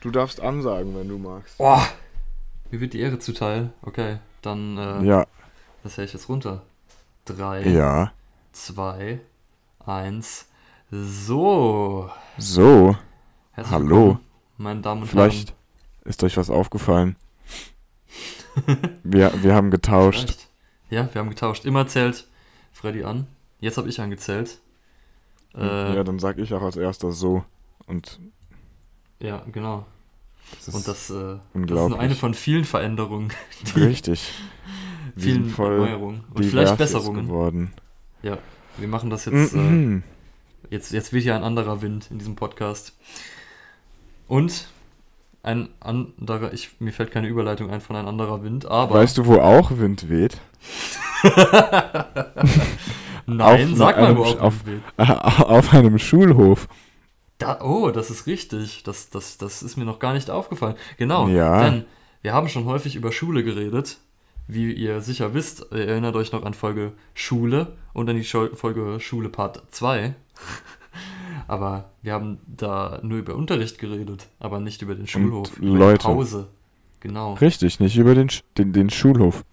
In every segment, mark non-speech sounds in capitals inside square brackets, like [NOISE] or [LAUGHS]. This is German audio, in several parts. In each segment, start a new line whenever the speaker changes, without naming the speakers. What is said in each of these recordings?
Du darfst ansagen, wenn du magst.
Oh, mir wird die Ehre zuteil. Okay, dann äh,
Ja,
das hätte ich jetzt runter. Drei,
ja.
zwei, eins. So.
So,
Herzlich
Hallo.
meine Damen und
vielleicht ist euch was aufgefallen. Wir, wir haben
Herren.
getauscht.
Vielleicht. Ja, wir haben getauscht. Immer zählt Freddy an. Jetzt habe ich angezählt. Äh,
Ja, dann sag ich auch als erster so. Und
ja, genau.
das
Und das, äh, das ist nur eine von vielen Veränderungen,
richtig. [LAUGHS]
Vielen Erneuerungen und vielleicht Besserungen.
geworden.
Ja, wir machen das jetzt. Äh, jetzt, jetzt wird hier ein anderer Wind in diesem Podcast. Und ein anderer, ich, mir fällt keine Überleitung ein von ein anderer Wind, aber.
Weißt du, wo auch Wind weht? [LAUGHS]
Nein,
auf
sag mal,
einem
wo auch
auf-
Wind weht. [LAUGHS]
Auf einem Schulhof.
Da, oh, das ist richtig. Das, das, das ist mir noch gar nicht aufgefallen. Genau.
Ja.
Denn wir haben schon häufig über Schule geredet. Wie ihr sicher wisst, ihr erinnert euch noch an Folge Schule und an die Folge Schule Part 2. [LAUGHS] aber wir haben da nur über Unterricht geredet, aber nicht über den Schulhof, über
Leute.
die Pause. Genau.
Richtig, nicht über den, den, den Schulhof.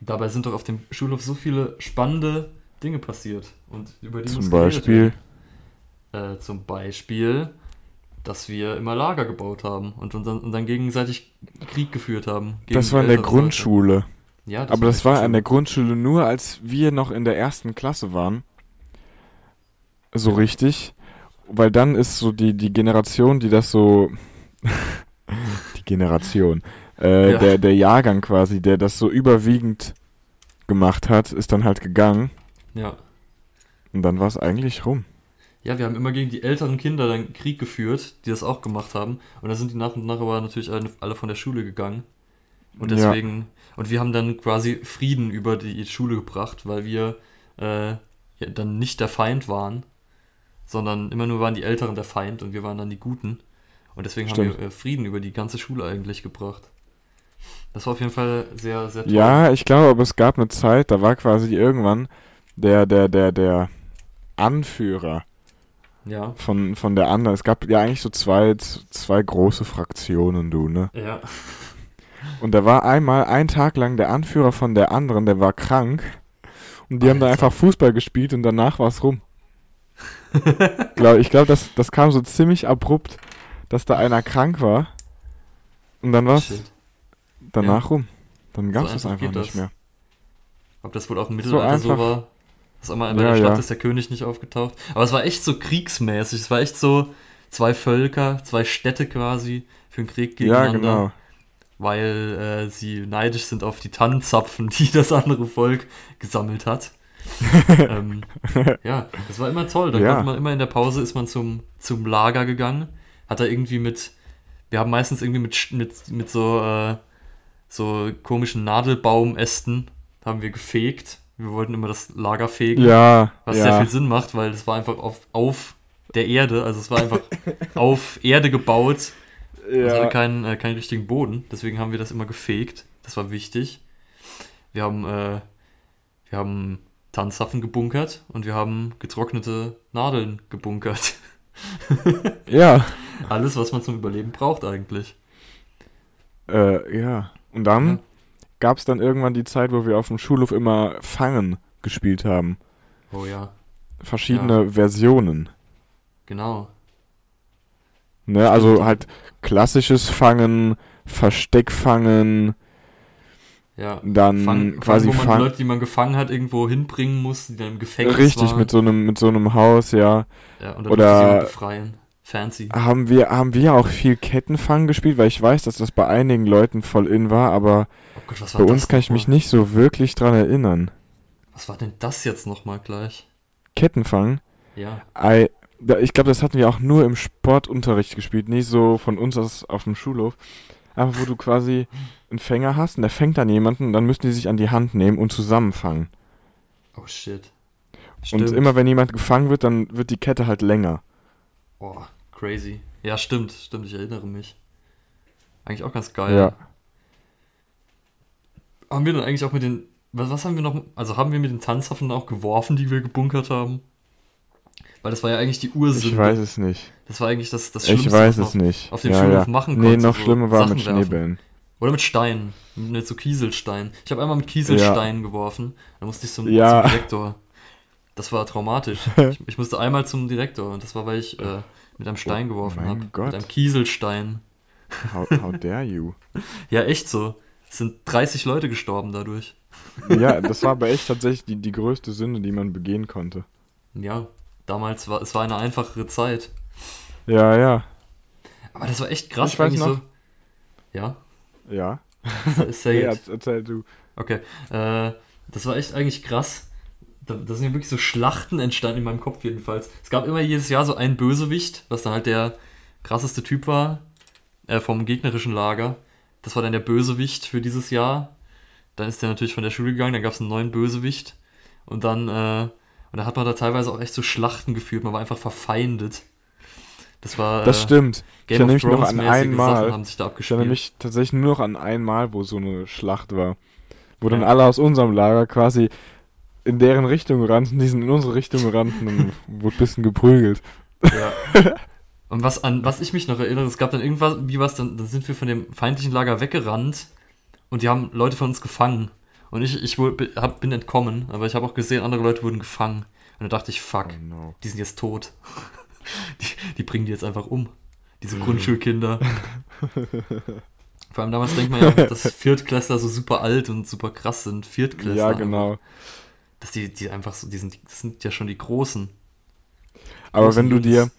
Dabei sind doch auf dem Schulhof so viele spannende Dinge passiert. Und über die
Zum Beispiel.
werden. Äh, zum Beispiel, dass wir immer Lager gebaut haben und, uns dann, und dann gegenseitig Krieg geführt haben.
Das war in der Grundschule.
Ja,
Aber das
in
war an der Grundschule nur, als wir noch in der ersten Klasse waren. So
Ja.
richtig. Weil dann ist so die, die Generation, die das so. [LAUGHS] die Generation. Äh,
Ja.
der, der Jahrgang quasi, der das so überwiegend gemacht hat, ist dann halt gegangen.
Ja.
Und dann war es eigentlich rum.
Ja, wir haben immer gegen die älteren Kinder dann Krieg geführt, die das auch gemacht haben. Und dann sind die nach und nach aber natürlich alle, von der Schule gegangen. Und
Ja.
deswegen, und wir haben dann quasi Frieden über die Schule gebracht, weil wir äh, ja, dann nicht der Feind waren, sondern immer nur waren die Älteren der Feind und wir waren dann die Guten. Und deswegen haben
Stimmt.
wir äh, Frieden über die ganze Schule eigentlich gebracht. Das war auf jeden Fall sehr, sehr toll.
Ja, ich glaube, aber es gab eine Zeit, da war quasi irgendwann der, der, der, der Anführer
Ja.
von, von der anderen. Es gab ja eigentlich so zwei, zwei große Fraktionen, du, ne?
Ja. [LAUGHS]
Und da war einmal ein Tag lang der Anführer von der anderen, der war krank. Und die haben dann
Alter.
einfach Fußball gespielt und danach war es rum. [LAUGHS] Glaub, ich glaube, das, das kam so ziemlich abrupt, dass da einer krank war. Und dann war es danach rum. Dann gab es
einfach
es einfach nicht
das.
mehr.
Ob das wohl auch im Mittelalter so,
einfach.
war. Dass einmal bei
Ja,
der Stadt
ja.
ist der König nicht aufgetaucht. Aber es war echt so kriegsmäßig. Es war echt so zwei Völker, zwei Städte quasi für den Krieg
Ja,
gegeneinander.
genau.
Weil äh, sie neidisch sind auf die Tannenzapfen, [LAUGHS] die das andere Volk gesammelt hat. [LAUGHS] ähm, ja, das war immer toll. Da
Ja.
konnte man immer in der Pause ist man zum, zum Lager gegangen. Hat da irgendwie mit, wir haben meistens irgendwie mit, mit, mit so, äh, so komischen Nadelbaumästen haben wir gefegt. Wir wollten immer das Lager fegen,
Ja,
was
ja.
sehr viel Sinn macht, weil es war einfach auf, auf der Erde, also es war einfach [LAUGHS] auf Erde gebaut. Es hatte
ja.
keinen, äh, keinen richtigen Boden, deswegen haben wir das immer gefegt. Das war wichtig. Wir haben, äh, wir haben Tanzapfen gebunkert und wir haben getrocknete Nadeln gebunkert. [LAUGHS]
ja.
Alles, was man zum Überleben braucht eigentlich.
Äh, ja. Und dann
Ja.
Gab es dann irgendwann die Zeit, wo wir auf dem Schulhof immer Fangen gespielt haben.
Oh ja,
Verschiedene Versionen.
genau.
Ne? Also halt klassisches Fangen, Versteckfangen,
Ja.
dann
Fang,
quasi
wo man. Leute, die man gefangen hat, irgendwo hinbringen muss, die dann im Gefängnis
Richtig,
waren.
mit so einem, mit so einem Haus, ja.
ja, und dann
oder-
Fancy.
Haben wir, haben wir auch viel Kettenfang gespielt, weil ich weiß, dass das bei einigen Leuten voll in war, aber
Oh Gott, was
bei
war
uns kann ich mich nicht so wirklich dran erinnern.
Was war denn das jetzt nochmal gleich?
Kettenfang?
Ja.
Da- ich glaube, das hatten wir auch nur im Sportunterricht gespielt, nicht so von uns aus auf dem Schulhof. Einfach wo du quasi einen Fänger hast und der fängt dann jemanden und dann müssen die sich an die Hand nehmen und zusammenfangen.
Oh shit.
Und immer wenn jemand gefangen wird, dann wird die Kette halt länger.
Oh, crazy. Ja, stimmt, stimmt, ich erinnere mich. Eigentlich auch ganz geil.
Ja.
Haben wir dann eigentlich auch mit den. Was, was haben wir noch? Also haben wir mit den Tanzwaffen auch geworfen, die wir gebunkert haben? Weil das war ja eigentlich die Ursünde.
Ich weiß es nicht.
Das war eigentlich das, das Schlimmste,
Ich weiß
was
es
man
nicht.
auf dem
ja,
Schulhof
ja.
machen
Nee,
konnte,
noch
so
schlimmer war
Sachen
mit
werfen.
Schneebällen.
Oder mit Steinen. Mit so Kieselsteinen. Ich habe einmal mit Kieselsteinen geworfen. Da musste ich zum,
Ja.
zum Direktor. Das war traumatisch. [LAUGHS] ich, ich musste einmal zum Direktor und das war, weil ich äh, mit einem Stein geworfen
mein
habe.
Gott.
Mit einem Kieselstein.
How, how dare you? [LAUGHS]
Ja, echt so. Es sind 30 Leute gestorben dadurch.
Ja, [LAUGHS] das war aber echt tatsächlich die, die größte Sünde, die man begehen konnte.
Ja, damals war es war eine einfachere Zeit.
Ja, ja,
Aber das war echt krass.
Ich weiß noch.
So. Ja,
ja.
say it.
erz- erzähl du.
Okay, äh, das war echt eigentlich krass. Da, da sind ja wirklich so Schlachten entstanden in meinem Kopf jedenfalls. Es gab immer jedes Jahr so einen Bösewicht, was dann halt der krasseste Typ war äh, vom gegnerischen Lager. Das war dann der Bösewicht für dieses Jahr. Dann ist der natürlich von der Schule gegangen, dann gab es einen neuen Bösewicht. Und dann, äh, und da hat man da teilweise auch echt so Schlachten geführt. Man war einfach verfeindet. Das war
Das
äh,
stimmt. Ich
Game
erinnere
of
mich noch an einmal.
Haben sich da
Ich erinnere mich tatsächlich nur noch an einmal, wo so eine Schlacht war. Wo dann
Ja.
alle aus unserem Lager quasi in deren Richtung rannten, die sind in unsere Richtung rannten und [LAUGHS] wurde ein bisschen geprügelt.
Ja. [LAUGHS] Und was an was ich mich noch erinnere, es gab dann irgendwas, wie was, dann, dann sind wir von dem feindlichen Lager weggerannt und die haben Leute von uns gefangen. Und ich, ich bi- hab, bin entkommen, aber ich habe auch gesehen, andere Leute wurden gefangen. Und da dachte ich, fuck,
Oh no.
die sind jetzt tot. [LAUGHS] Die, die bringen die jetzt einfach um. Diese Grundschulkinder. Vor allem damals denkt man ja, dass Viertklässler so super alt und super krass sind. Viertklässler.
Ja,
einfach. Dass die, die einfach so, die sind, das sind ja schon die Großen.
Aber
Großen
wenn du dir,
Jungs.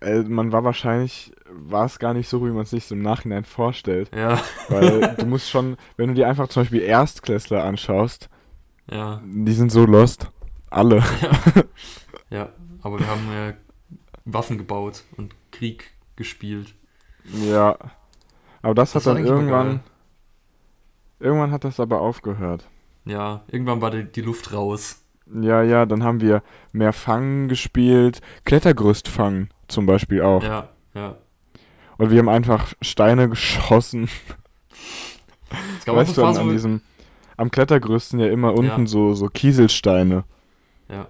äh, man war wahrscheinlich, war es gar nicht so, wie man es sich so im Nachhinein vorstellt.
Ja,
Weil [LAUGHS] du musst schon, wenn du dir einfach zum Beispiel Erstklässler anschaust,
ja.
die sind so lost. Alle.
Ja, aber wir haben äh, Waffen gebaut und Krieg gespielt.
Ja. Aber das,
Das
hat dann irgendwann, irgendwann hat das aber aufgehört.
Ja, irgendwann war die, die Luft raus.
Ja, ja, dann haben wir mehr Fangen gespielt, Klettergerüst fangen zum Beispiel auch.
Ja, ja.
Und wir haben einfach Steine geschossen.
Es gab
weißt du, an, an diesem, am Klettergerüst sind ja immer unten
Ja.
so, so Kieselsteine.
ja,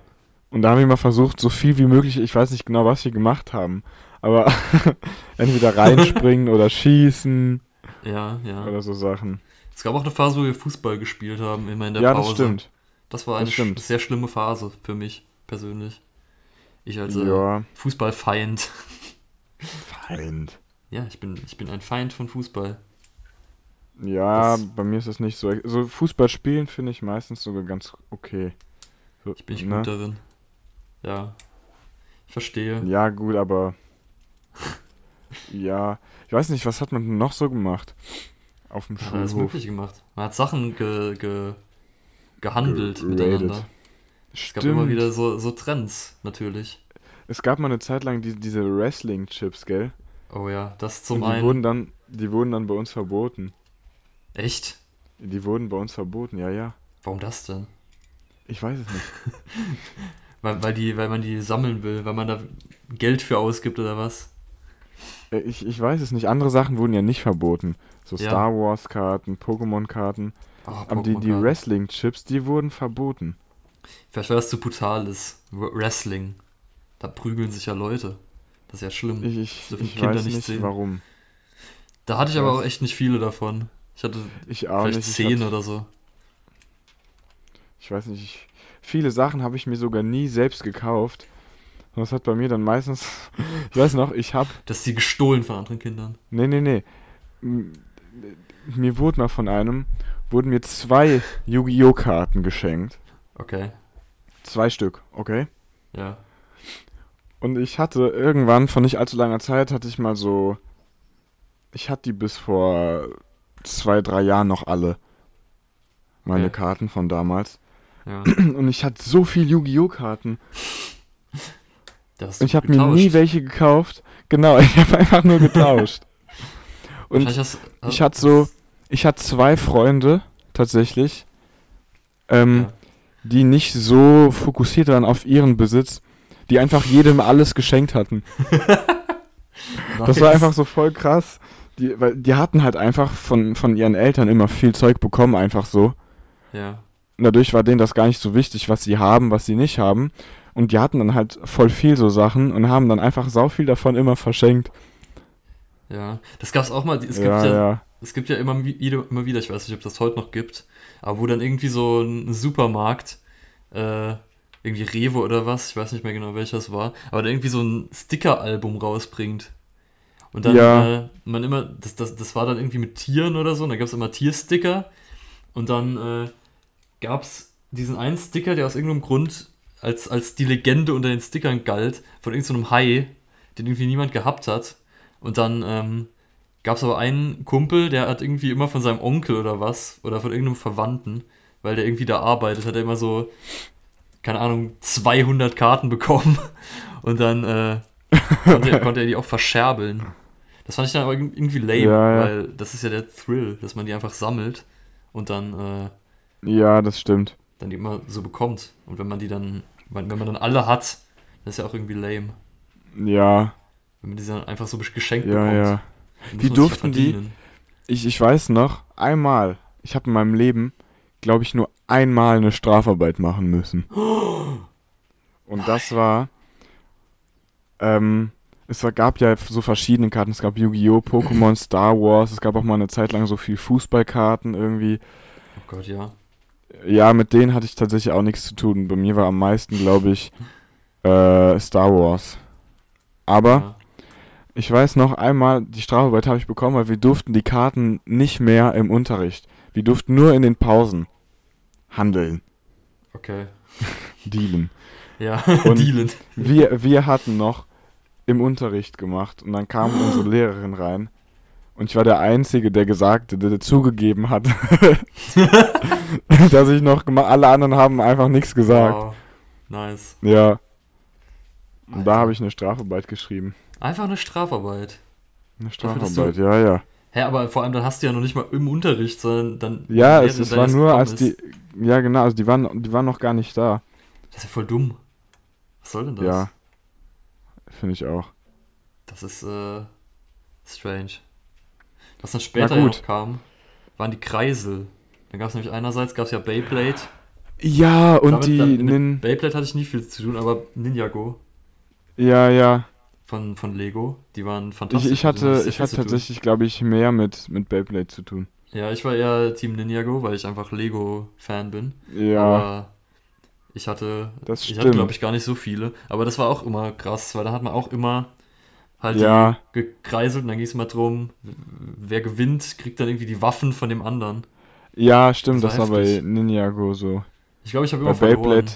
Und da haben wir mal versucht, so viel wie möglich, ich weiß nicht genau, was wir gemacht haben, aber [LAUGHS] entweder reinspringen [LAUGHS] oder schießen
ja, ja.
oder so Sachen.
Es gab auch eine Phase, wo wir Fußball gespielt haben, immer in der
Ja,
Pause.
das stimmt.
Das war
Das
eine sch
stimmt.
sehr schlimme Phase für mich persönlich. Ich als äh,
Ja,
Fußballfeind.
Feind.
Ja, ich bin, ich bin ein Feind von Fußball.
Ja,
Das-
bei mir ist das nicht so. So Fußball spielen finde ich meistens sogar ganz okay. So,
Ich bin nicht
ne?
gut darin. Ja. Ich verstehe.
Ja, gut, aber. [LAUGHS] ja, ich weiß nicht, was hat man noch so gemacht? Auf dem
Man hat alles
Schulhof.
Mögliche gemacht. Man hat Sachen ge, ge, gehandelt
Ge-
miteinander.
rated.
Es gab immer wieder so, so Trends, natürlich.
Es gab mal eine Zeit lang die, diese Wrestling-Chips, gell?
Oh ja, das zum
Und die
einen.
wurden dann, die wurden dann bei uns verboten.
Echt?
Die wurden bei uns verboten, ja, ja.
Warum das denn?
Ich weiß es nicht. [LAUGHS]
Weil, weil, die, weil man die sammeln will, weil man da Geld für ausgibt oder was?
Äh, Ich, ich weiß es nicht. Andere Sachen wurden ja nicht verboten. So
Ja.
Star Wars-Karten, Pokémon-Karten.
Oh,
Aber die, die. Wrestling-Chips, die wurden verboten.
Vielleicht weil das zu brutal ist. Wrestling. Da prügeln sich ja Leute. Das ist ja schlimm.
Ich, ich,
dürfen
ich
Kinder
weiß
nicht sehen.
warum.
da hatte ich aber auch echt nicht viele davon. Ich hatte
Ich
vielleicht
nicht. Ich,
zehn
hab,
oder so.
ich weiß nicht. Ich, viele Sachen habe ich mir sogar nie selbst gekauft. Und das hat bei mir dann meistens. [LAUGHS] Ich weiß noch, ich habe.
Das ist die gestohlen von anderen Kindern.
Nee, nee, nee. Mir wurde mal von einem. Wurden mir zwei Yu-Gi-Oh! Karten geschenkt.
Okay.
Zwei Stück, okay?
Ja.
Und ich hatte irgendwann, vor nicht allzu langer Zeit, hatte ich mal so. Ich hatte die bis vor zwei, drei Jahren noch alle. Meine
Okay.
Karten von damals.
Ja. [CLEARS THROAT]
Und ich hatte so viel Yu-Gi-Oh! Karten. Und ich habe mir nie welche gekauft. Genau, [LAUGHS] ich habe einfach nur getauscht. Und
hast-
ich hatte so. Ich hatte zwei Freunde, tatsächlich. Ähm,
Ja.
die nicht so fokussiert waren auf ihren Besitz, die einfach jedem alles geschenkt hatten. [LAUGHS] Das war
Nice.
einfach so voll krass. Die, weil die hatten halt einfach von, von ihren Eltern immer viel Zeug bekommen, einfach so.
Ja.
Und dadurch war denen das gar nicht so wichtig, was sie haben, was sie nicht haben. und die hatten dann halt voll viel so Sachen und haben dann einfach sau viel davon immer verschenkt.
Ja, das gab's auch mal. Es gibt
ja,
ja,
ja.
es gibt ja immer wieder, immer wieder, ich weiß nicht, ob das heute noch gibt, aber wo dann irgendwie so ein Supermarkt, äh, irgendwie Rewe oder was, ich weiß nicht mehr genau welcher es war, aber dann irgendwie so ein Sticker-Album rausbringt. Und dann
Ja.
äh, man immer, das, das, das war dann irgendwie mit Tieren oder so, und da gab es immer Tiersticker und dann äh, gab es diesen einen Sticker, der aus irgendeinem Grund als, als die Legende unter den Stickern galt, von irgendeinem Hai, den irgendwie niemand gehabt hat. Und dann ähm, gab es aber einen Kumpel, der hat irgendwie immer von seinem Onkel oder was, oder von irgendeinem Verwandten, weil der irgendwie da arbeitet, hat er immer so, keine Ahnung, 200 Karten bekommen. [LAUGHS] Und dann äh, konnte, er- [LAUGHS] konnte er die auch verscherbeln. Das fand ich dann aber irgendwie lame,
Ja, ja.
weil das ist ja der Thrill, dass man die einfach sammelt und dann, äh,
Ja, das stimmt.
dann die immer so bekommt. Und wenn man die dann, wenn man dann alle hat, das ist ja auch irgendwie lame.
Ja,
Wenn man die dann einfach so geschenkt
ja,
bekommt.
ja. Wie durften die-. Ich, ich weiß noch, einmal, ich habe in meinem Leben, glaube ich, nur einmal eine Strafarbeit machen müssen. [GASPS] Und das war, ähm, es gab ja so verschiedene Karten. Es gab Yu-Gi-Oh!, Pokémon, [CLEARS THROAT] Star Wars. Es gab auch mal eine Zeit lang so viel Fußballkarten irgendwie.
Oh Gott, ja.
Ja, mit denen hatte ich tatsächlich auch nichts zu tun. Bei mir war am meisten, glaube ich, [LAUGHS] äh, Star Wars. Aber
ja.
Ich weiß noch einmal, die Strafarbeit habe ich bekommen, weil wir durften die Karten nicht mehr im Unterricht. Wir durften nur in den Pausen handeln,
Okay. [LAUGHS]
dealen.
Ja,
Und- [LAUGHS]
dealen.
Wir, wir hatten noch im Unterricht gemacht und dann kam unsere [GASPS] Lehrerin rein und ich war der Einzige, der gesagt, der, der zugegeben hat, [LAUGHS] dass ich noch gemacht, alle anderen haben einfach nichts gesagt.
Wow. Nice.
Ja. Und
Alter.
da habe ich eine Strafarbeit geschrieben.
Einfach eine Strafarbeit.
Eine
Dafür,
Strafarbeit, ja, ja.
Hä, aber vor allem dann hast du ja noch nicht mal im Unterricht, sondern dann.
Ja, es, es war nur, als die, ja genau, also die waren, die waren noch gar nicht da.
Das ist ja voll dumm. Was soll denn das?
Ja, finde ich auch.
Das ist äh, strange. Was dann später ja noch kam, waren die Kreisel. Dann gab es nämlich einerseits gab's ja Beyblade.
Ja, und
Damit-
die,
damit- mit
nin,
Beyblade hatte ich nie viel zu tun, aber Ninjago
ja, ja.
Von, von Lego, die waren
Ich,
fantastisch.
ich
mit denen
hatte, ich hatte tatsächlich, glaube ich, mehr mit, mit Beyblade zu tun.
Ja, ich war eher Team Ninjago, weil ich einfach Lego-Fan bin.
Ja,
Aber ich hatte,
das
ich hatte glaube ich gar nicht so viele. Aber das war auch immer krass, weil da hat man auch immer halt
Ja.
gekreiselt und dann ging es immer drum, wer gewinnt, kriegt dann irgendwie die Waffen von dem anderen.
ja, stimmt,
das
das
war
war bei. Ninjago so.
Ich glaube, ich habe
Bei
immer verloren.
Beyblade,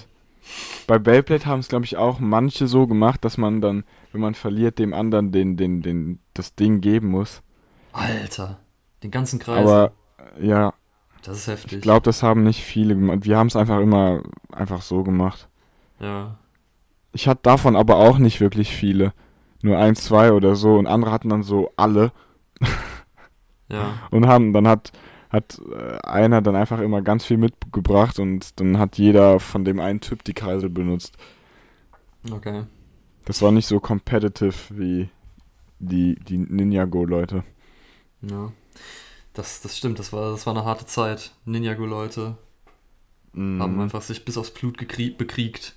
bei Beyblade haben es, glaube ich, auch manche so gemacht, dass man dann, wenn man verliert, dem anderen den, den, den, das Ding geben muss.
Alter, den ganzen Kreis.
Aber ja,
das ist heftig.
ich glaube, das haben nicht viele gemacht. Wir haben es einfach immer einfach so gemacht.
Ja.
Ich hatte davon aber auch nicht wirklich viele. Nur ein, zwei oder so. Und andere hatten dann so alle.
Ja. [LAUGHS]
Und haben, dann hat, hat äh, einer dann einfach immer ganz viel mitgebracht und dann hat jeder von dem einen Typ die Kreisel benutzt.
Okay.
Das war nicht so competitive wie die, die Ninjago-Leute.
Ja. Das, das stimmt, das war, das war eine harte Zeit. Ninjago-Leute haben
Mhm.
einfach sich bis aufs Blut bekriegt.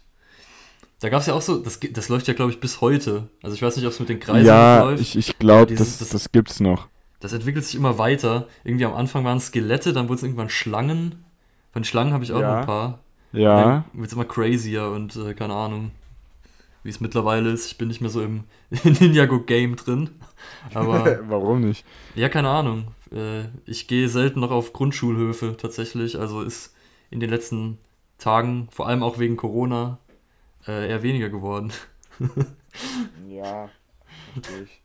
Da gab es ja auch so, das, das läuft ja, glaube ich, bis heute. Also ich weiß nicht, ob es mit den Kreisen
Ja,
läuft.
ich, ich glaube,
dieses-
das,
das-
das gibt's noch.
Das entwickelt sich immer weiter. Irgendwie am Anfang waren es Skelette, dann wurden es irgendwann Schlangen. Von Schlangen habe ich auch
Ja.
noch ein paar.
Ja,
wird es immer crazier und äh, keine Ahnung, wie es mittlerweile ist. Ich bin nicht mehr so im [LAUGHS] Ninjago-Game drin. Aber [LAUGHS]
warum nicht?
ja, keine Ahnung. Äh, ich gehe selten noch auf Grundschulhöfe tatsächlich. Also ist in den letzten Tagen, vor allem auch wegen Corona, äh, eher weniger geworden. [LAUGHS]
Ja, verstehe ich.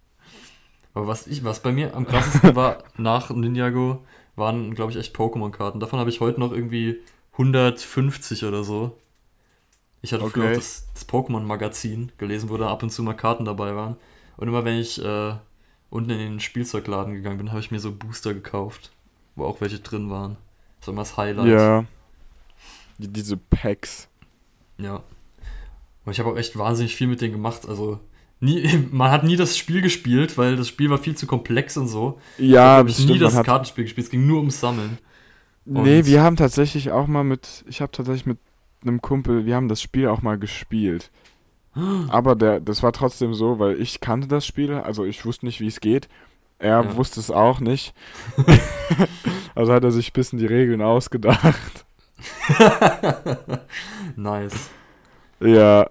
Aber was ich, was bei mir am krassesten war [LAUGHS] nach Ninjago, waren, glaube ich, echt Pokémon-Karten. Davon habe ich heute noch irgendwie 150 oder so. Ich hatte früher
Okay.
auch das, das Pokémon-Magazin gelesen, wo da ab und zu mal Karten dabei waren. Und immer wenn ich äh, unten in den Spielzeugladen gegangen bin, habe ich mir so Booster gekauft, wo auch welche drin waren. Das war immer das Highlight.
Ja. Die, diese Packs.
Ja. Und ich habe auch echt wahnsinnig viel mit denen gemacht. Also, nie, [LAUGHS] man hat nie das Spiel gespielt, weil das Spiel war viel zu komplex und so.
Ja,
habe ich nie
stimmt.
das Kartenspiel gespielt. Es ging nur ums Sammeln.
nee,
und-
wir haben tatsächlich auch mal mit, ich habe tatsächlich mit einem Kumpel, wir haben das Spiel auch mal gespielt. [GASPS] Aber der, das war trotzdem so, weil ich kannte das Spiel, also ich wusste nicht, wie es geht. Er
Ja.
wusste es auch nicht. [LAUGHS] [LAUGHS] also hat er sich ein bisschen die Regeln ausgedacht.
nice.
Ja,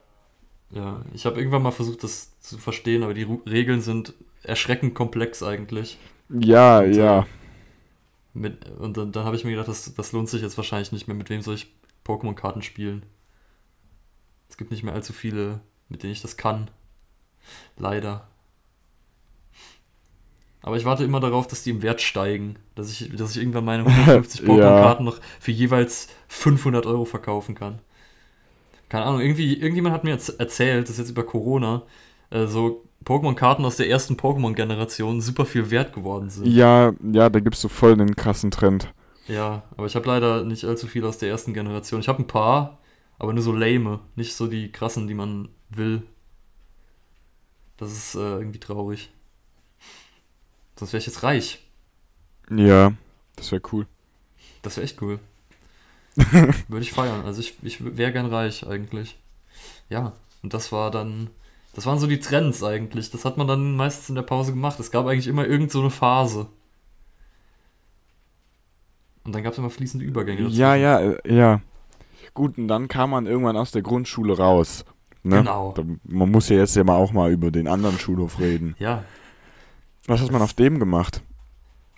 Ja, ich habe irgendwann mal versucht, das zu verstehen, aber die Ru Regeln sind erschreckend komplex eigentlich.
ja,
Und, äh,
ja.
Mit, und dann, dann habe ich mir gedacht, das, das lohnt sich jetzt wahrscheinlich nicht mehr. Mit wem soll ich Pokémon-Karten spielen? Es gibt nicht mehr allzu viele, mit denen ich das kann. Leider. Aber ich warte immer darauf, dass die im Wert steigen. Dass ich, dass ich irgendwann meine [LAUGHS] 150
Ja.
Pokémon-Karten noch für jeweils 500 Euro verkaufen kann. Keine Ahnung, irgendwie, irgendjemand hat mir jetzt erzählt, das ist jetzt über Corona, äh, so Pokémon-Karten aus der ersten Pokémon-Generation super viel wert geworden sind.
Ja, ja, da gibt's so voll den krassen Trend.
Ja, aber ich habe leider nicht allzu viel aus der ersten Generation. Ich habe ein paar, aber nur so lame, nicht so die krassen, die man will. Das ist äh, irgendwie traurig. Sonst wäre ich jetzt reich.
Ja, das wäre cool.
Das wäre echt cool. [LAUGHS] Würde ich feiern. Also ich, ich wäre gern reich eigentlich. Ja, und das war dann, das waren so die Trends eigentlich. Das hat man dann meistens in der Pause gemacht. Es gab eigentlich immer irgend so eine Phase. Und dann gab es immer fließende Übergänge. dazwischen.
Ja, ja, äh, ja. Gut, und dann kam man irgendwann aus der Grundschule raus. Ne?
Genau.
Da, man muss ja jetzt ja mal auch mal über den anderen Schulhof reden.
Ja,
Was hat man auf dem gemacht?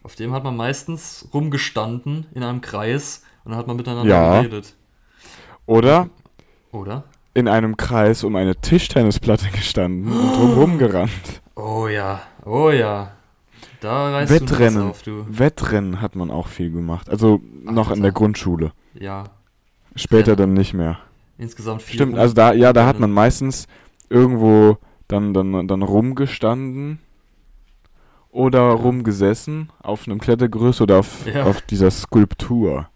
auf dem hat man meistens rumgestanden in einem Kreis und dann hat man miteinander
Ja.
geredet.
Oder
Oder?
in einem Kreis um eine Tischtennisplatte gestanden und drumherum [GASPS] gerannt.
Oh ja, oh ja. Da reißt du
Wettrennen.
was auf, du.
Wettrennen hat man auch viel gemacht. Also noch in
Alter.
der Grundschule.
Ja,
Später
Ja.
dann nicht mehr.
insgesamt vier
Stimmt, also da, ja, da hat man meistens irgendwo dann, dann, dann rumgestanden oder rumgesessen auf einem Klettergerüst oder auf,
Ja.
auf dieser Skulptur.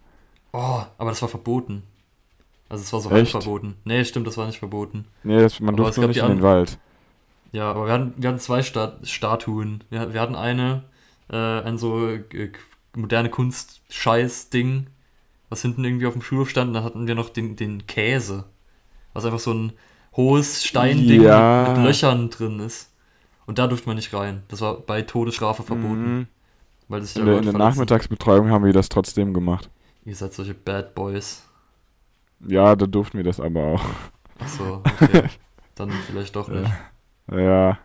Oh, aber das war verboten. Also es war so halb verboten. Nee, stimmt, das war nicht verboten.
Nee, das, man
Aber
durfte nicht in den Wald.
Ja, aber wir hatten, wir hatten zwei Stat Statuen. Wir, wir hatten eine, äh, ein so äh, moderne Kunst-Scheiß-Ding, was hinten irgendwie auf dem Schulhof stand. Und dann hatten wir noch den, den Käse, was einfach so ein hohes Steinding
Ja.
mit, mit Löchern drin ist. Und da durfte man nicht rein. Das war bei Todesstrafe verboten,
Mhm.
weil sich
In der, in der. Nachmittagsbetreuung haben wir das trotzdem gemacht.
Ihr seid solche Bad Boys.
Ja, da durften wir das aber auch.
Achso, okay. [LAUGHS] dann vielleicht doch nicht.
Ja,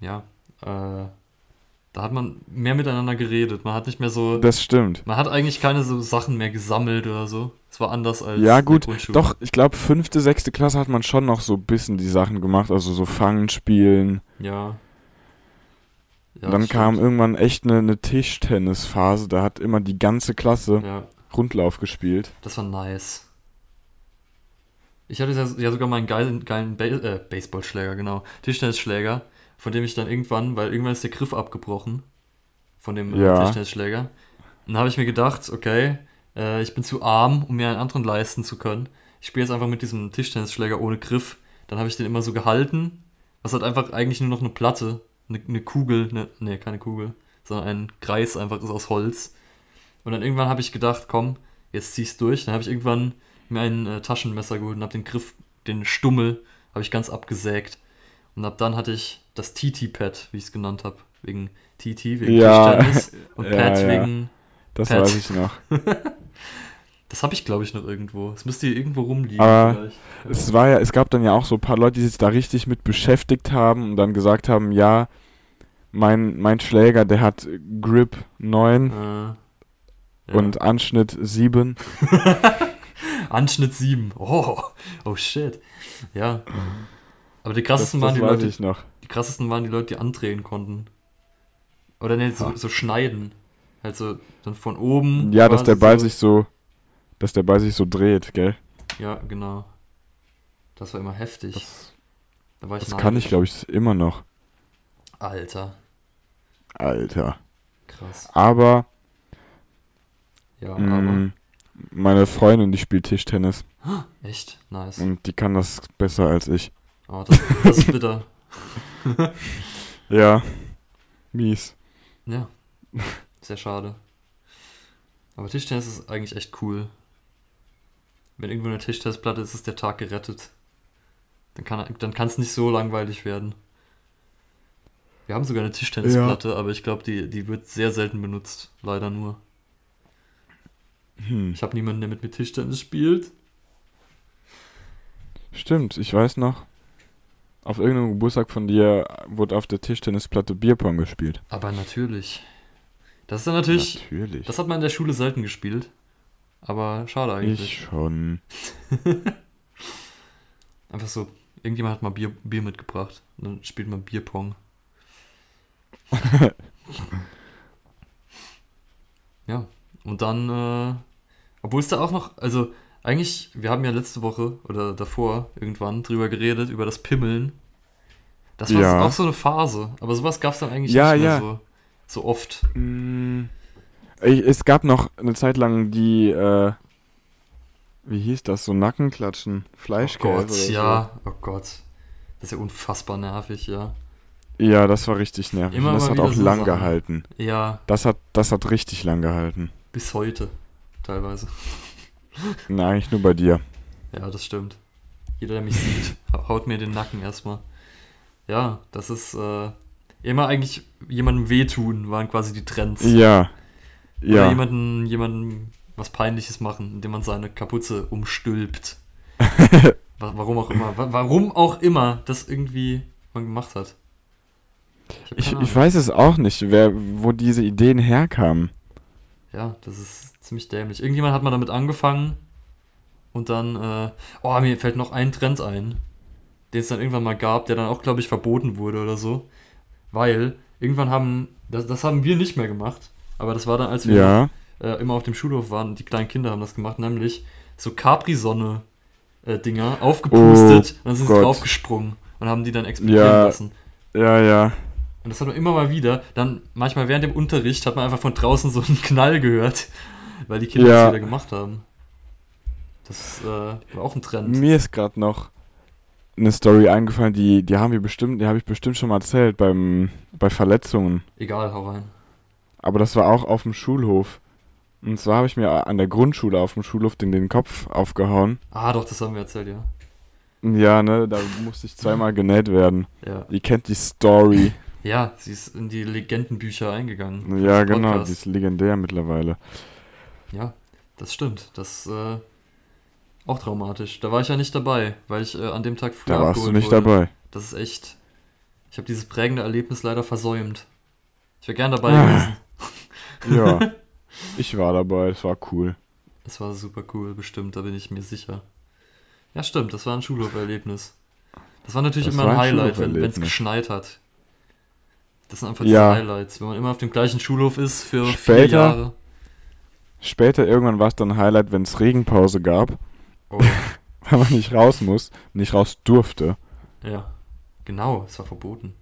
Ja, äh, da hat man mehr miteinander geredet. Man hat nicht mehr so.
das stimmt.
Man hat eigentlich keine so Sachen mehr gesammelt oder so. Es war anders als
Ja,
in der
gut. Doch, ich glaube, fünfte, sechste Klasse hat man schon noch so ein bisschen die Sachen gemacht, also so Fangen spielen.
Ja. Ja,
dann kam
stimmt.
irgendwann echt eine, eine Tischtennisphase, da hat immer die ganze Klasse
Ja,
Rundlauf gespielt.
das war nice. Ich hatte ja, ja sogar mal einen geilen, geilen ba äh, Baseballschläger, genau. Tischtennisschläger, von dem ich dann irgendwann, weil irgendwann ist der Griff abgebrochen. Von dem äh,
Ja.
Tischtennisschläger. Und dann habe ich mir gedacht, okay, äh, ich bin zu arm, um mir einen anderen leisten zu können. Ich spiele jetzt einfach mit diesem Tischtennisschläger ohne Griff. Dann habe ich den immer so gehalten. Was hat einfach eigentlich nur noch eine Platte, eine, eine Kugel, eine, nee, keine Kugel, sondern ein Kreis einfach ist aus Holz. Und dann irgendwann habe ich gedacht, komm, jetzt zieh's durch. Dann habe ich irgendwann mir ein äh, Taschenmesser geholt und habe den Griff, den Stummel, habe ich ganz abgesägt. Und ab dann hatte ich das TT-Pad, wie ich es genannt habe. Wegen TT, wegen
Ja.
Tischtennis [LAUGHS] und
Ja,
Pad
ja.
wegen.
Das
Pet.
weiß ich noch. [LAUGHS]
Das habe ich, glaube ich, noch irgendwo. Es müsste hier irgendwo rumliegen.
Aber
vielleicht.
Es war ja, es gab dann ja auch so ein paar Leute, die sich da richtig mit beschäftigt haben und dann gesagt haben, ja, mein, mein Schläger, der hat Grip 9
Äh, ja.
und Anschnitt 7. [LAUGHS]
Anschnitt 7. Oh, oh shit. Ja. Aber die
Das,
krassesten
das
waren die Leute, die krassesten waren die Leute, die andrehen konnten. Oder ne, so,
Ja.
so schneiden. Halt so dann von oben.
Ja, dass der Ball
so.
sich so, dass der Ball sich so dreht, gell?
Ja, genau. Das war immer heftig.
Das,
da war ich
das kann ich, glaube ich, immer noch.
Alter,
Alter.
krass.
Aber,
Ja, aber.
mh, meine Freundin, die spielt Tischtennis [GASPS]
Echt? Nice.
und die kann das besser als ich.
Oh, das, das ist bitter. [LAUGHS]
Ja. Mies.
Ja. Sehr schade. Aber Tischtennis ist eigentlich echt cool. Wenn irgendwo eine Tischtennisplatte ist, ist der Tag gerettet. Dann kann es nicht so langweilig werden. Wir haben sogar eine Tischtennisplatte, aber ich glaube, die, die wird sehr selten benutzt. Leider nur.
Hm.
Ich habe niemanden, der mit mir Tischtennis spielt.
Stimmt, ich weiß noch. Auf irgendeinem Geburtstag von dir wurde auf der Tischtennisplatte Bierpong gespielt.
Aber natürlich. Das ist dann natürlich.
Natürlich.
Das hat man in der Schule selten gespielt. Aber schade eigentlich.
ich schon. [LAUGHS]
Einfach so, irgendjemand hat mal Bier, Bier mitgebracht. Und dann spielt man Bierpong. [LAUGHS] ja, und dann, äh, obwohl es da auch noch, also eigentlich, wir haben ja letzte Woche oder davor irgendwann drüber geredet, über das Pimmeln. Das war
Ja.
auch so eine Phase, aber sowas gab es dann eigentlich
Ja,
nicht mehr
ja.
so, so oft.
Mm, ich, es gab noch eine Zeit lang die, äh, wie hieß das, so Nackenklatschen,
Oh
Fleischkäse
Gott,
oder so.
ja, oh Gott. Das ist ja unfassbar nervig, ja.
Ja, das war richtig nervig.
Immer
Und das hat auch
so
lang
Sachen.
gehalten.
Ja,
Das hat, das hat richtig lang gehalten.
bis heute teilweise.
Nein, eigentlich nur bei dir.
Ja, das stimmt. Jeder, der mich sieht, [LAUGHS] hau- haut mir den Nacken erstmal. Ja, das ist äh, immer eigentlich jemandem wehtun, waren quasi die Trends.
Ja.
Oder
Ja.
jemanden, jemandem was Peinliches machen, indem man seine Kapuze umstülpt. [LAUGHS] Wa- warum auch immer. Wa- Warum auch immer das irgendwie man gemacht hat.
Ich, ich
Ahnung.
weiß es auch nicht, wer, wo diese Ideen herkamen.
Ja, das ist ziemlich dämlich. Irgendjemand hat mal damit angefangen und dann, äh, oh, mir fällt noch ein Trend ein, den es dann irgendwann mal gab, der dann auch, glaube ich, verboten wurde oder so. Weil irgendwann haben, das, das haben wir nicht mehr gemacht, aber das war dann, als wir
Ja.
äh, immer auf dem Schulhof waren, die kleinen Kinder haben das gemacht, nämlich so Capri-Sonne-Dinger aufgepustet und dann sind sie
Gott.
draufgesprungen und haben die dann explodieren
Ja.
lassen.
Ja, ja.
Und das hat man immer mal wieder. Dann manchmal während dem Unterricht hat man einfach von draußen so einen Knall gehört, weil die Kinder
Ja.
das wieder gemacht haben. Das äh, war auch ein Trend.
Mir ist gerade noch eine Story eingefallen, die, die haben wir bestimmt, die habe ich bestimmt schon mal erzählt beim, bei Verletzungen.
Egal, hau rein.
Aber das war auch auf dem Schulhof. Und zwar habe ich mir an der Grundschule auf dem Schulhof den, den Kopf aufgehauen.
Ah, doch, das haben wir erzählt, ja.
Ja, ne, da musste ich zweimal genäht werden.
Ja,
Ihr kennt die Story. [LAUGHS]
ja sie ist in die Legendenbücher eingegangen.
ja, genau, die ist legendär mittlerweile.
Ja, das stimmt. Das äh, auch traumatisch. Da war ich ja nicht dabei, weil ich äh, an dem Tag früher
Da warst du nicht
wurde.
dabei.
Das ist echt. Ich habe dieses prägende Erlebnis leider versäumt. Ich wäre gern dabei
Ah. [LAUGHS]
gewesen.
Ja. [LAUGHS] ich war dabei, es war cool.
Es war super cool, bestimmt, da bin ich mir sicher. Ja, stimmt, das war ein Schulhoferlebnis. Das war natürlich
Das
immer
war
ein
ein
Highlight, wenn es geschneit hat. Das sind einfach
Ja.
diese Highlights. Wenn man immer auf dem gleichen Schulhof ist für vier
Später-
Jahre.
Später irgendwann war es dann ein Highlight, wenn es Regenpause gab,
Oh, [LAUGHS]
weil man nicht raus muss, nicht raus durfte.
ja. Genau, es war verboten.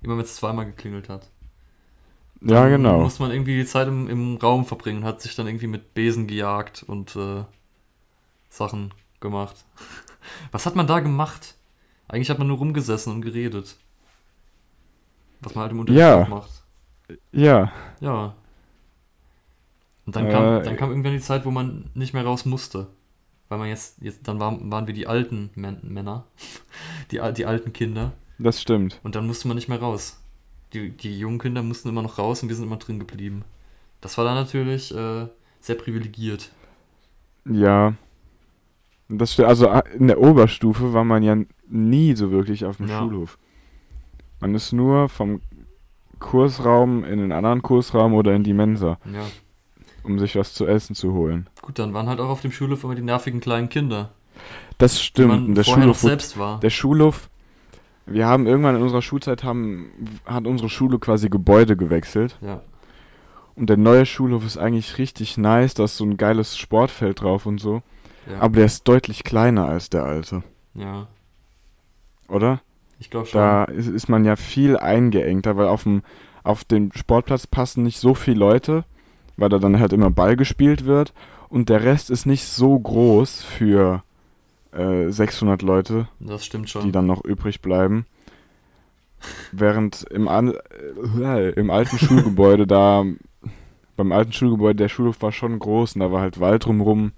Immer wenn es zweimal geklingelt hat.
Ja,
Dann
genau.
Muss man irgendwie die Zeit im, im Raum verbringen, hat sich dann irgendwie mit Besen gejagt und äh, Sachen gemacht. [LAUGHS] Was hat man da gemacht? Eigentlich hat man nur rumgesessen und geredet. Was man halt im Unterricht
Ja.
macht.
Ja,
Ja. Und dann, kam,
Äh,
dann kam irgendwann die Zeit, wo man nicht mehr raus musste. Weil man jetzt, jetzt dann waren, waren wir die alten Män Männer, [LAUGHS] die, die alten Kinder.
das stimmt.
Und dann musste man nicht mehr raus. Die, die jungen Kinder mussten immer noch raus und wir sind immer drin geblieben. Das war dann natürlich äh, sehr privilegiert.
Ja. Das stimmt. Also a- in der Oberstufe war man ja nie so wirklich auf dem
Ja.
Schulhof. Man ist nur vom Kursraum in den anderen Kursraum oder in die Mensa,
Ja.
um sich was zu essen zu holen.
Gut, dann waren halt auch auf dem Schulhof immer die nervigen kleinen Kinder.
Das stimmt. der Schulhof,
selbst war.
der Schulhof, wir haben irgendwann in unserer Schulzeit haben, hat unsere Schule quasi Gebäude gewechselt.
Ja.
Und der neue Schulhof ist eigentlich richtig nice, da ist so ein geiles Sportfeld drauf und so.
Ja.
Aber der ist deutlich kleiner als der alte,
ja.
oder?
Ich glaube schon.
Da ist, ist man ja viel eingeengter, weil auf dem, auf dem Sportplatz passen nicht so viele Leute, weil da dann halt immer Ball gespielt wird. Und der Rest ist nicht so groß für äh, 600 Leute,
Das stimmt
die
schon.
dann noch übrig bleiben. Während im, an, äh, im alten Schulgebäude da, beim alten Schulgebäude, der Schulhof war schon groß und da war halt Wald drumrum.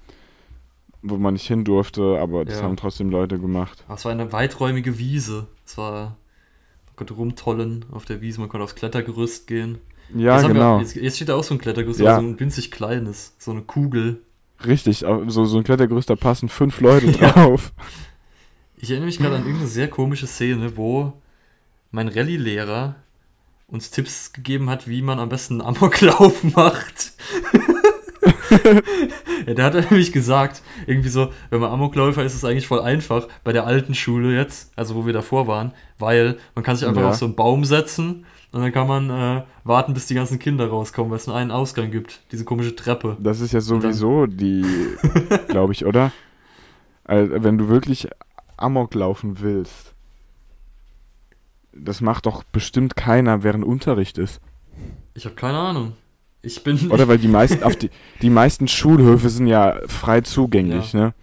wo man nicht hin durfte, aber das
Ja.
haben trotzdem Leute gemacht.
Es war eine weiträumige Wiese. Es war, man konnte rumtollen auf der Wiese, man konnte aufs Klettergerüst gehen.
Ja,
jetzt,
genau.
Wir, jetzt, jetzt steht da auch so ein Klettergerüst,
Ja.
so ein winzig kleines, so eine Kugel.
Richtig, so, so ein Klettergerüst, da passen fünf [LAUGHS] Leute
Ja.
drauf.
Ich erinnere mich gerade an irgendeine sehr komische Szene, wo mein Rallye-Lehrer uns Tipps gegeben hat, wie man am besten einen Amoklauf [LAUGHS] macht. [LAUGHS] ja, der hat nämlich gesagt, irgendwie so, wenn man Amokläufer ist, ist es eigentlich voll einfach bei der alten Schule jetzt, also wo wir davor waren, weil man kann sich einfach
Ja.
auf so einen Baum setzen und dann kann man äh, warten, bis die ganzen Kinder rauskommen, weil es nur einen Ausgang gibt, diese komische Treppe.
Das ist ja sowieso die, [LAUGHS] glaube ich, oder? Also, wenn du wirklich Amok laufen willst, das macht doch bestimmt keiner, während Unterricht ist.
Ich habe keine Ahnung. Ich bin [LAUGHS]
Oder weil die meisten, auf die, die meisten Schulhöfe sind ja frei zugänglich, ne?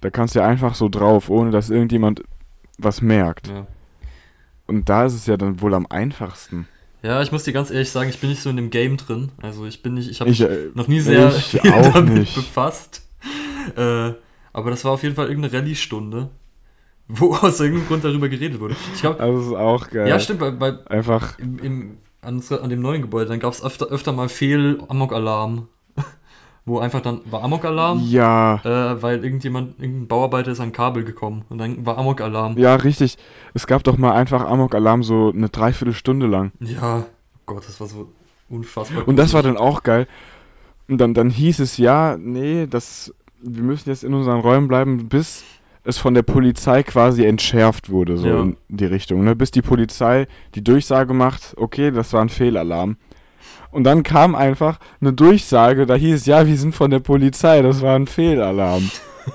Da kannst du ja einfach so drauf, ohne dass irgendjemand was merkt.
ja.
Und da ist es ja dann wohl am einfachsten.
Ja, ich muss dir ganz ehrlich sagen, ich bin nicht so in dem Game drin. Also ich bin nicht, ich habe
Ich,
mich
äh,
noch nie sehr [LAUGHS] damit
nicht.
befasst. Äh, aber das war auf jeden Fall irgendeine Rallye-Stunde, wo [LAUGHS] aus irgendeinem Grund darüber geredet wurde. Ich glaube,
Das ist auch geil.
ja, stimmt, bei, bei,
Einfach,
im, im, an, an dem neuen Gebäude, dann gab es öfter, öfter mal Fehl-Amok-Alarm. Wo einfach dann war Amok-Alarm,
ja,
äh, weil irgendjemand, irgendein Bauarbeiter ist an Kabel gekommen und dann war Amok-Alarm.
ja, richtig. Es gab doch mal einfach Amok-Alarm so eine Dreiviertelstunde lang.
Ja, oh Gott, das war so unfassbar.
Und das war dann auch geil. Und dann, dann hieß es, ja, nee, das, wir müssen jetzt in unseren Räumen bleiben, bis es von der Polizei quasi entschärft wurde, so
Ja.
in die Richtung. Ne? Bis die Polizei die Durchsage macht, okay, das war ein Fehlalarm. Und dann kam einfach eine Durchsage, da hieß es, ja, wir sind von der Polizei, das war ein Fehlalarm. [LAUGHS]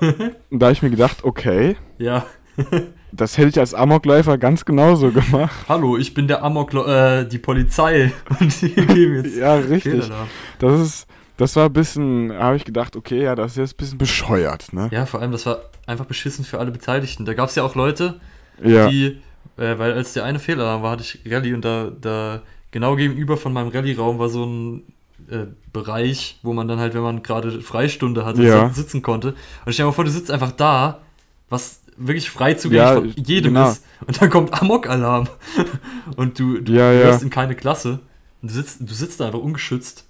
Und da habe ich mir gedacht, okay,
Ja. [LAUGHS]
das hätte ich als Amokläufer ganz genauso gemacht.
Hallo, ich bin der Amok, äh, die Polizei. [LAUGHS] Und die geben jetzt
Ja, richtig.
Fehlalarm.
Das ist, das war ein bisschen, habe ich gedacht, okay, ja, das ist jetzt ein bisschen bescheuert, ne?
Ja, vor allem, das war einfach beschissen für alle Beteiligten. Da gab es ja auch Leute,
Ja.
die, äh, weil als der eine Fehlalarm war, hatte ich Rallye und da, da genau gegenüber von meinem Rallye-Raum war so ein äh, Bereich, wo man dann halt, wenn man gerade Freistunde hatte,
Ja.
si- sitzen konnte. Und stell dir mal vor, du sitzt einfach da, was wirklich frei zugänglich
Ja,
von jedem
genau.
ist. Und dann kommt Amok-Alarm. [LAUGHS] und du, du
Ja, ja.
gehörst in keine Klasse. Und du sitzt, du sitzt da einfach ungeschützt.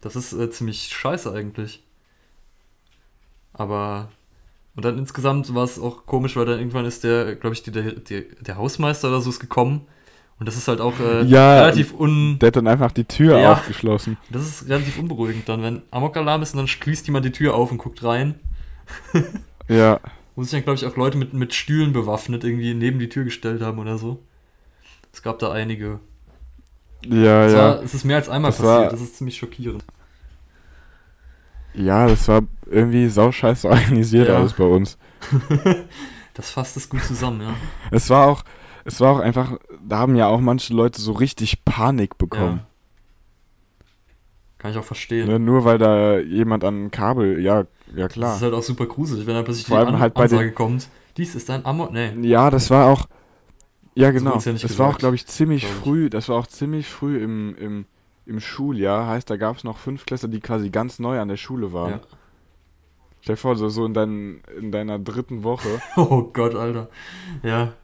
Das ist äh, ziemlich scheiße eigentlich. Aber. Und dann insgesamt war es auch komisch, weil dann irgendwann ist der, glaube ich, die, der, der, der Hausmeister oder so ist gekommen. Und das ist halt auch äh,
Ja,
relativ un.
Der hat dann einfach die Tür
Ja.
aufgeschlossen.
Das ist relativ unberuhigend dann, wenn Amok-Alarm ist und dann schließt jemand die Tür auf und guckt rein. [LAUGHS]
Ja.
Muss sich dann, glaube ich, auch Leute mit, mit Stühlen bewaffnet irgendwie neben die Tür gestellt haben oder so. Es gab da einige.
Ja,
Es,
ja.
war, es ist mehr als einmal
Das
passiert,
war-
das ist ziemlich schockierend.
Ja, das war irgendwie sauscheiße organisiert
Ja.
alles bei uns. [LAUGHS]
Das fasst es gut zusammen, ja.
Es war auch, es war auch einfach, da haben ja auch manche Leute so richtig Panik bekommen.
ja. Kann ich auch verstehen.
Ne? Nur weil da jemand an Kabel, ja, ja
Das
klar.
ist halt auch super gruselig, wenn dann plötzlich
Vor
die An
halt bei
Ansage kommt. Dies ist ein Amok. Nee.
Ja, das war auch, ja genau,
wurd's ja
das war auch, glaube ich, ziemlich
glaub ich.
früh, das war auch ziemlich früh im, im, im Schuljahr, heißt, da gab es noch fünf Klässler, die quasi ganz neu an der Schule waren.
Ja.
Stell dir vor, so, so in, dein, in deiner dritten Woche, [LAUGHS]
Oh Gott, Alter. Ja.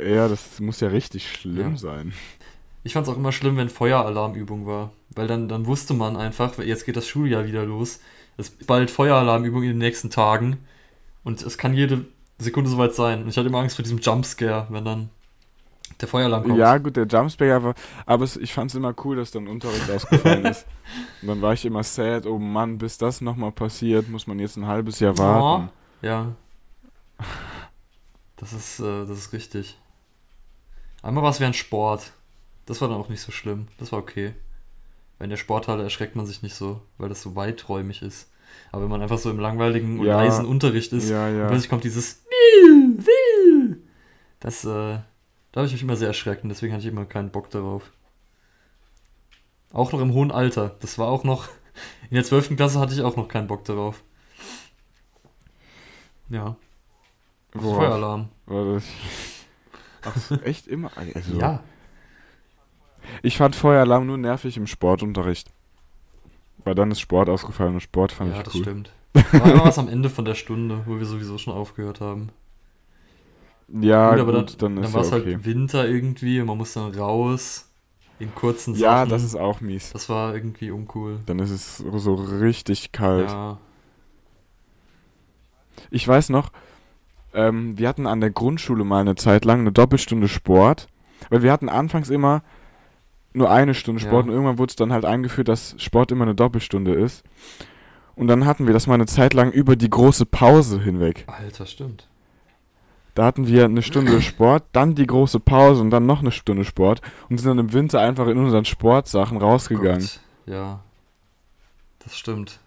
Ja, das muss ja richtig schlimm
Ja.
sein.
Ich fand es auch immer schlimm, wenn Feueralarmübung war. Weil dann, dann wusste man einfach, jetzt geht das Schuljahr wieder los. Es ist bald Feueralarmübung in den nächsten Tagen. Und es kann jede Sekunde soweit sein. Und ich hatte immer Angst vor diesem Jumpscare, wenn dann der Feueralarm kommt.
Ja, gut, der Jumpscare war, aber es, ich fand es immer cool, dass dann Unterricht ausgefallen ist. Und [LAUGHS] dann war ich immer sad, oh Mann, bis das nochmal passiert, muss man jetzt ein halbes Jahr warten.
Ja. Das ist, äh, das ist richtig. Einmal war es während Sport. Das war dann auch nicht so schlimm. Das war okay. Weil in der Sporthalle erschreckt man sich nicht so, weil das so weiträumig ist. Aber wenn man einfach so im langweiligen und
Ja.
leisen Unterricht ist,
Ja,
und
ja.
plötzlich kommt dieses Wiu, Wiu. Das, äh, da habe ich mich immer sehr erschreckt und deswegen hatte ich immer keinen Bock darauf. Auch noch im hohen Alter. Das war auch noch. [LAUGHS] In der 12. Klasse hatte ich auch noch keinen Bock darauf. Ja. Feueralarm.
War das? Ach, so, echt immer? Also,
Ja.
Ich fand Feueralarm nur nervig im Sportunterricht. Weil dann ist Sport ausgefallen und Sport fand
ja,
ich
das
cool.
stimmt. War immer was am Ende von der Stunde, wo wir sowieso schon aufgehört haben.
Ja,
gut, aber
gut,
dann,
dann,
dann
ist
war
ja
es
okay.
halt Winter irgendwie und man muss dann raus in kurzen
ja,
Sachen.
das ist auch mies.
Das war irgendwie uncool.
Dann ist es so richtig kalt.
Ja.
Ich weiß noch, ähm, wir hatten an der Grundschule mal eine Zeit lang eine Doppelstunde Sport, weil wir hatten anfangs immer nur eine Stunde Sport
Ja.
und irgendwann wurde es dann halt eingeführt, dass Sport immer eine Doppelstunde ist. Und dann hatten wir das mal eine Zeit lang über die große Pause hinweg.
Alter, stimmt.
Da hatten wir eine Stunde [LAUGHS] Sport, dann die große Pause und dann noch eine Stunde Sport und sind dann im Winter einfach in unseren Sportsachen rausgegangen.
Gott, ja. Das stimmt.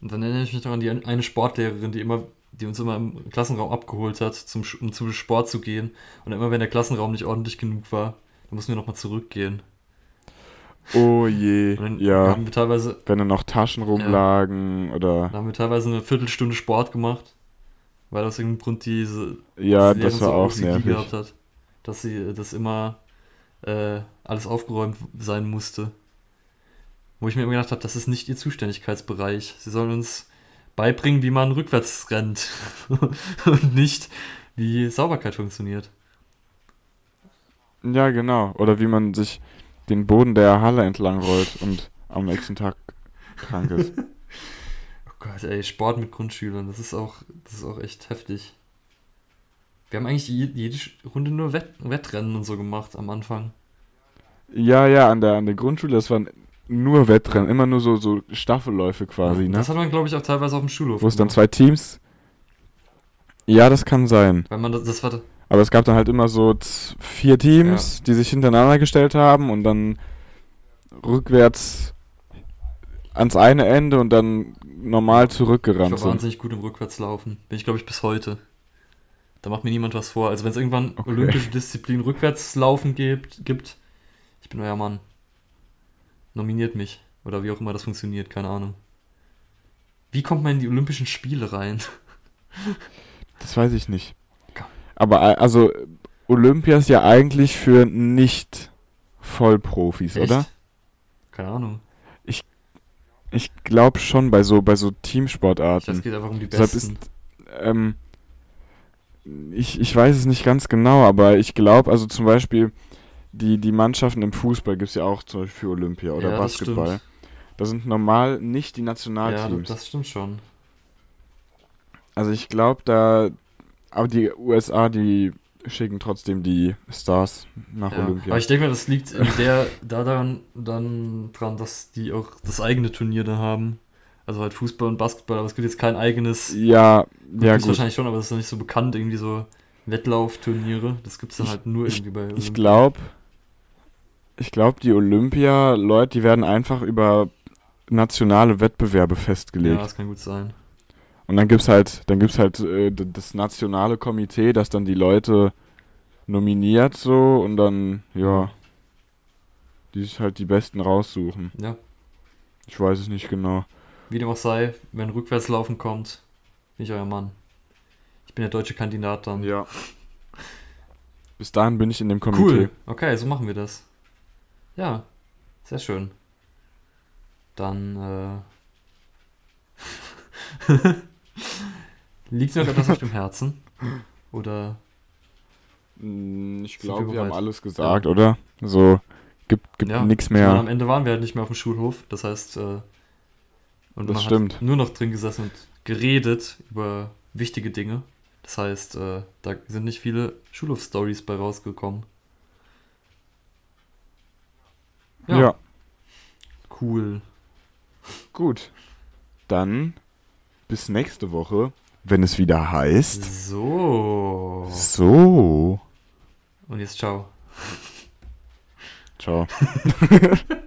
Und dann erinnere ich mich noch an die eine Sportlehrerin, die immer, die uns immer im Klassenraum abgeholt hat, zum, um zum Sport zu gehen. Und immer wenn der Klassenraum nicht ordentlich genug war, dann mussten wir nochmal zurückgehen.
Oh je, ja.
haben wir teilweise,
Wenn dann noch Taschen rumlagen oder.
dann haben wir teilweise eine Viertelstunde Sport gemacht, weil aus irgendeinem Grund diese
Ja,
diese
das war
so
auch nervig.
gehabt hat, dass sie das immer äh, alles aufgeräumt sein musste. Wo ich mir immer gedacht habe, das ist nicht ihr Zuständigkeitsbereich. Sie sollen uns beibringen, wie man rückwärts rennt [LAUGHS] und nicht, wie Sauberkeit funktioniert.
Ja, genau. Oder wie man sich den Boden der Halle entlang rollt und am nächsten Tag krank ist. [LAUGHS]
Oh Gott, ey, Sport mit Grundschülern, das ist auch, das ist auch echt heftig. Wir haben eigentlich je- jede Runde nur Wett Wettrennen und so gemacht am Anfang.
ja, ja, an der, an der Grundschule, das waren nur Wettrennen, immer nur so, so Staffelläufe quasi, ne?
Das hat man, glaube ich, auch teilweise auf dem Schulhof
Wo es dann zwei Teams. Ja, das kann sein.
Weil man das, das war,
Aber es gab dann halt immer so vier Teams, die sich hintereinander gestellt haben und dann rückwärts ans eine Ende und dann normal
Ich
zurückgerannt
war
sind.
wahnsinnig gut im Rückwärtslaufen. Bin ich, glaube ich, bis heute. Da macht mir niemand was vor. Also wenn es irgendwann
Okay.
olympische Disziplin Rückwärtslaufen gibt, gibt, ich bin euer Mann. Nominiert mich. Oder wie auch immer das funktioniert, keine Ahnung. Wie kommt man in die Olympischen Spiele rein? [LAUGHS]
Das weiß ich nicht. Aber äh, also Olympia ist ja eigentlich für nicht Vollprofis,
Echt?
oder?
Keine Ahnung.
Ich glaube schon bei so bei so
Ich
Teamsportarten.
es geht einfach um die
Deshalb
Besten.
ist ähm, ich, ich weiß es nicht ganz genau, aber ich glaube, also zum Beispiel die, die Mannschaften im Fußball gibt es ja auch zum Beispiel für Olympia oder
Ja, das
Basketball.
stimmt.
Da sind normal nicht die
ja,
Nationalteams.
das stimmt schon.
also ich glaube, da aber die USA, die schicken trotzdem die Stars nach
Ja.
Olympia.
Aber ich denke mal, das liegt in der, da daran, dann dran, dass die auch das eigene Turnier da haben. Also halt Fußball und Basketball, aber es gibt jetzt kein eigenes.
ja, ja gut.
wahrscheinlich schon, aber das ist noch nicht so bekannt, irgendwie so Wettlaufturniere. Das gibt es dann
Ich-
halt nur
ich-
irgendwie bei
Ich
Olympia.
glaube, ich glaube, die Olympia-Leute, die werden einfach über nationale Wettbewerbe festgelegt.
Ja, das kann gut sein.
Und dann gibt's halt, dann gibt's halt äh, das nationale Komitee, das dann die Leute nominiert so und dann, ja, die sich halt die Besten raussuchen.
Ja,
Ich weiß es nicht genau.
wie dem auch sei, wenn Rückwärtslaufen kommt, bin ich euer Mann. Ich bin der deutsche Kandidat dann.
Ja. Bis dahin bin ich in dem Komitee.
Cool. Okay, so machen wir das. Ja, sehr schön. Dann äh, [LAUGHS] liegt noch etwas auf dem Herzen? Oder
Mm, Ich glaube,
wir
wir haben alles gesagt, oder? So, gibt, gibt
ja,
nichts
ich meine, am
mehr.
Ende waren wir halt nicht mehr auf dem Schulhof. Das heißt, äh, und
Das
man
stimmt.
hat nur noch drin gesessen und geredet über wichtige Dinge. Das heißt, äh, da sind nicht viele Schulhof-Stories bei rausgekommen.
Ja.
Cool.
gut. Dann bis nächste Woche, wenn es wieder heißt.
So.
So.
Und jetzt ciao.
Ciao. [LAUGHS]